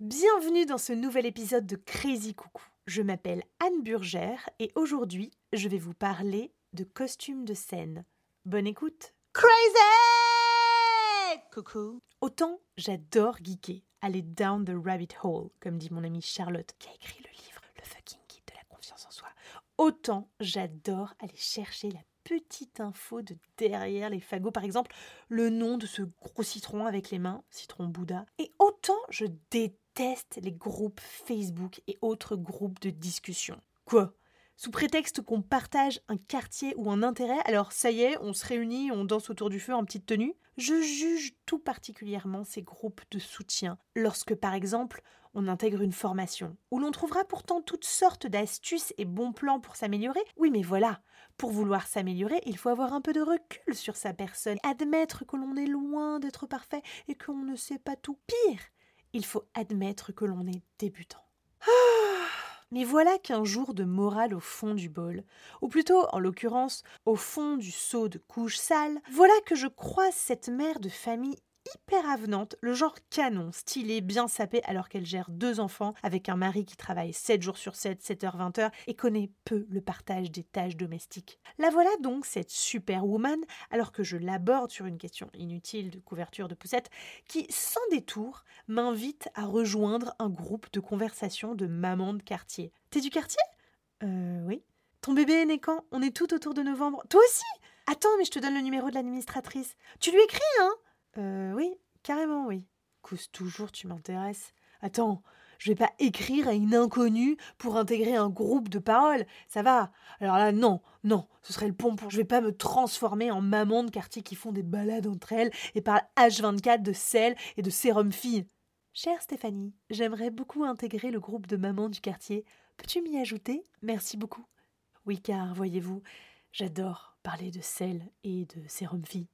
Bienvenue dans ce nouvel épisode de Crazy Coucou. Je m'appelle Anne Burgère et aujourd'hui, je vais vous parler de costumes de scène. Bonne écoute. Crazy Coucou. Autant j'adore geeker, aller down the rabbit hole, comme dit mon amie Charlotte qui a écrit le livre Le fucking guide de la confiance en soi. Autant j'adore aller chercher la petite info de derrière les fagots, par exemple le nom de ce gros citron avec les mains, citron Bouddha. Et autant je déteste teste les groupes Facebook et autres groupes de discussion. Quoi? Sous prétexte qu'on partage un quartier ou un intérêt, alors ça y est, on se réunit, on danse autour du feu en petite tenue? Je juge tout particulièrement ces groupes de soutien lorsque, par exemple, on intègre une formation, où l'on trouvera pourtant toutes sortes d'astuces et bons plans pour s'améliorer. Oui, mais voilà, pour vouloir s'améliorer, il faut avoir un peu de recul sur sa personne, admettre que l'on est loin d'être parfait et qu'on ne sait pas tout. Pire, il faut admettre que l'on est débutant. Ah Mais voilà qu'un jour de morale au fond du bol, ou plutôt, en l'occurrence, au fond du seau de couche sale, voilà que je croise cette mère de famille hyper avenante, le genre canon, stylé, bien sapé alors qu'elle gère deux enfants avec un mari qui travaille 7 jours sur 7, 7h, 20h et connaît peu le partage des tâches domestiques. La voilà donc cette superwoman alors que je l'aborde sur une question inutile de couverture de poussette qui, sans détour, m'invite à rejoindre un groupe de conversation de mamans de quartier. T'es du quartier? Euh oui. Ton bébé est né quand? On est tout autour de novembre. Toi aussi? Attends, mais je te donne le numéro de l'administratrice. Tu lui écris, hein? Euh, oui, carrément, oui. Cause toujours, tu m'intéresses. Attends, je vais pas écrire à une inconnue pour intégrer un groupe de paroles. Ça va. Alors là, non, non, ce serait le pompon. Je vais pas me transformer en maman de quartier qui font des balades entre elles et parlent H24 de sel et de sérum fille. Chère Stéphanie, j'aimerais beaucoup intégrer le groupe de mamans du quartier. Peux-tu m'y ajouter? Merci beaucoup. Oui, car, voyez-vous, j'adore parler de sel et de sérum fille.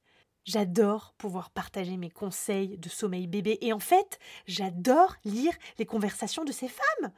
J'adore pouvoir partager mes conseils de sommeil bébé et en fait, j'adore lire les conversations de ces femmes.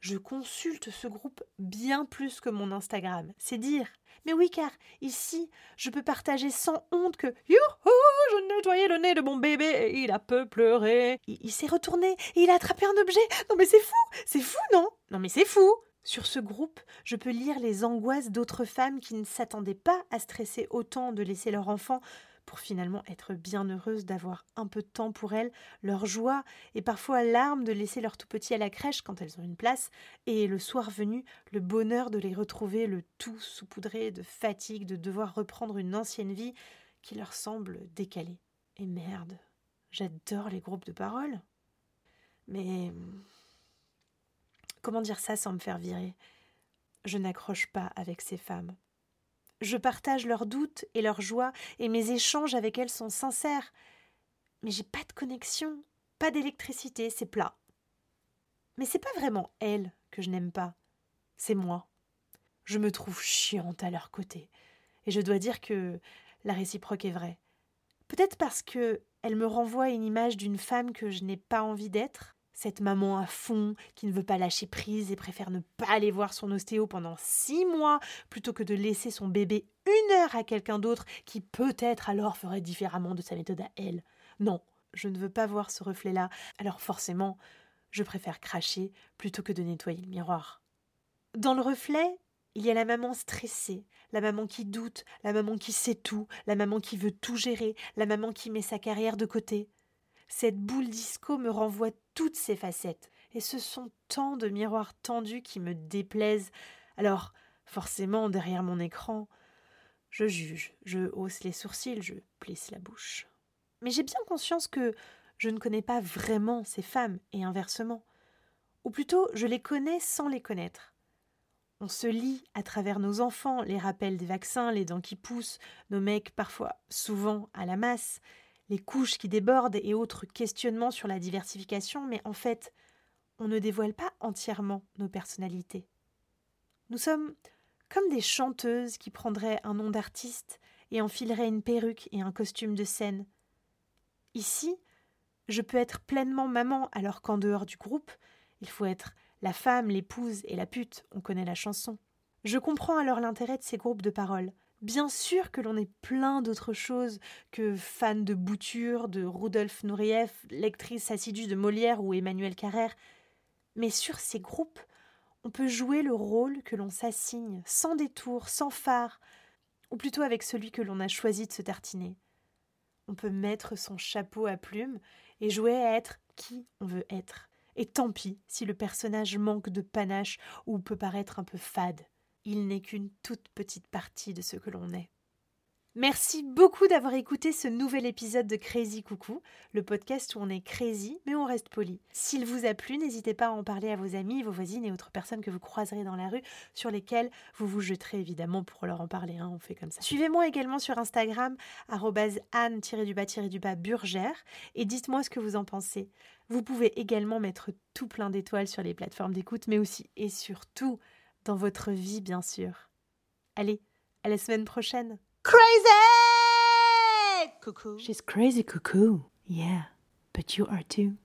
Je consulte ce groupe bien plus que mon Instagram, c'est dire. Mais oui, car ici, je peux partager sans honte que Youhou, je nettoyais le nez de mon bébé et il a peu pleuré. Il, s'est retourné et il a attrapé un objet. Non mais c'est fou, c'est fou, non? Non mais c'est fou. Sur ce groupe, je peux lire les angoisses d'autres femmes qui ne s'attendaient pas à stresser autant de laisser leur enfant pour finalement être bien heureuses d'avoir un peu de temps pour elles, leur joie et parfois larmes de laisser leur tout petit à la crèche quand elles ont une place, et le soir venu, le bonheur de les retrouver, le tout saupoudré de fatigue, de devoir reprendre une ancienne vie qui leur semble décalée. Et merde, j'adore les groupes de parole. Mais comment dire ça sans me faire virer? Je n'accroche pas avec ces femmes. Je partage leurs doutes et leurs joies, et mes échanges avec elles sont sincères. Mais j'ai pas de connexion, pas d'électricité, c'est plat. Mais c'est pas vraiment elles que je n'aime pas, c'est moi. Je me trouve chiante à leur côté, et je dois dire que la réciproque est vraie. Peut-être parce que elle me renvoie une image d'une femme que je n'ai pas envie d'être, cette maman à fond qui ne veut pas lâcher prise et préfère ne pas aller voir son ostéo pendant six mois plutôt que de laisser son bébé une heure à quelqu'un d'autre qui peut-être alors ferait différemment de sa méthode à elle. Non, je ne veux pas voir ce reflet-là, alors forcément, je préfère cracher plutôt que de nettoyer le miroir. Dans le reflet, il y a la maman stressée, la maman qui doute, la maman qui sait tout, la maman qui veut tout gérer, la maman qui met sa carrière de côté. Cette boule disco me renvoie toutes ces facettes, et ce sont tant de miroirs tendus qui me déplaisent. Alors, forcément, derrière mon écran, je juge, je hausse les sourcils, je plisse la bouche. Mais j'ai bien conscience que je ne connais pas vraiment ces femmes, et inversement. Ou plutôt, je les connais sans les connaître. On se lit à travers nos enfants, les rappels des vaccins, les dents qui poussent, nos mecs parfois, souvent à la masse, les couches qui débordent et autres questionnements sur la diversification, mais en fait, on ne dévoile pas entièrement nos personnalités. Nous sommes comme des chanteuses qui prendraient un nom d'artiste et enfileraient une perruque et un costume de scène. Ici, je peux être pleinement maman alors qu'en dehors du groupe, il faut être la femme, l'épouse et la pute, on connaît la chanson. Je comprends alors l'intérêt de ces groupes de parole, Bien sûr que l'on est plein d'autres choses que fan de Bouture, de Rudolf Nureyev, lectrice assidue de Molière ou Emmanuel Carrère, mais sur ces groupes, on peut jouer le rôle que l'on s'assigne, sans détour, sans phare, ou plutôt avec celui que l'on a choisi de se tartiner. On peut mettre son chapeau à plumes et jouer à être qui on veut être. Et tant pis si le personnage manque de panache ou peut paraître un peu fade. Il n'est qu'une toute petite partie de ce que l'on est. Merci beaucoup d'avoir écouté ce nouvel épisode de Crazy Coucou, le podcast où on est crazy mais on reste poli. S'il vous a plu, n'hésitez pas à en parler à vos amis, vos voisines et autres personnes que vous croiserez dans la rue, sur lesquelles vous vous jeterez évidemment pour leur en parler, hein, on fait comme ça. Suivez-moi également sur Instagram, anne-du-bas-du-bas burgère, et dites-moi ce que vous en pensez. Vous pouvez également mettre tout plein d'étoiles sur les plateformes d'écoute, mais aussi et surtout dans votre vie, bien sûr. Allez, à la semaine prochaine! Crazy! Cuckoo. She's crazy cuckoo. Yeah, but you are too.